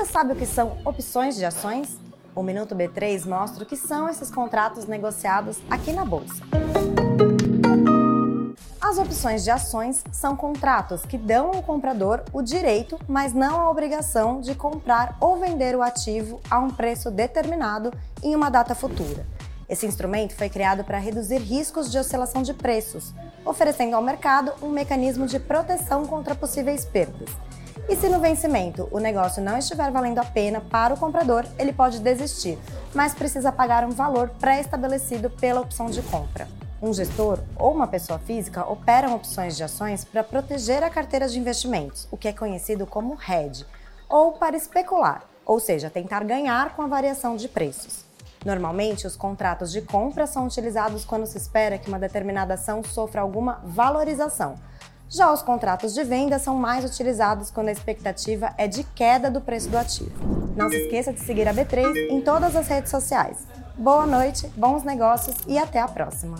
Você sabe o que são opções de ações? O Minuto B3 mostra o que são esses contratos negociados aqui na Bolsa. As opções de ações são contratos que dão ao comprador o direito, mas não a obrigação, de comprar ou vender o ativo a um preço determinado em uma data futura. Esse instrumento foi criado para reduzir riscos de oscilação de preços, oferecendo ao mercado um mecanismo de proteção contra possíveis perdas. E se no vencimento o negócio não estiver valendo a pena para o comprador, ele pode desistir, mas precisa pagar um valor pré-estabelecido pela opção de compra. Um gestor ou uma pessoa física operam opções de ações para proteger a carteira de investimentos, o que é conhecido como hedge, ou para especular, ou seja, tentar ganhar com a variação de preços. Normalmente, os contratos de compra são utilizados quando se espera que uma determinada ação sofra alguma valorização, já os contratos de venda são mais utilizados quando a expectativa é de queda do preço do ativo. Não se esqueça de seguir a B3 em todas as redes sociais. Boa noite, bons negócios e até a próxima!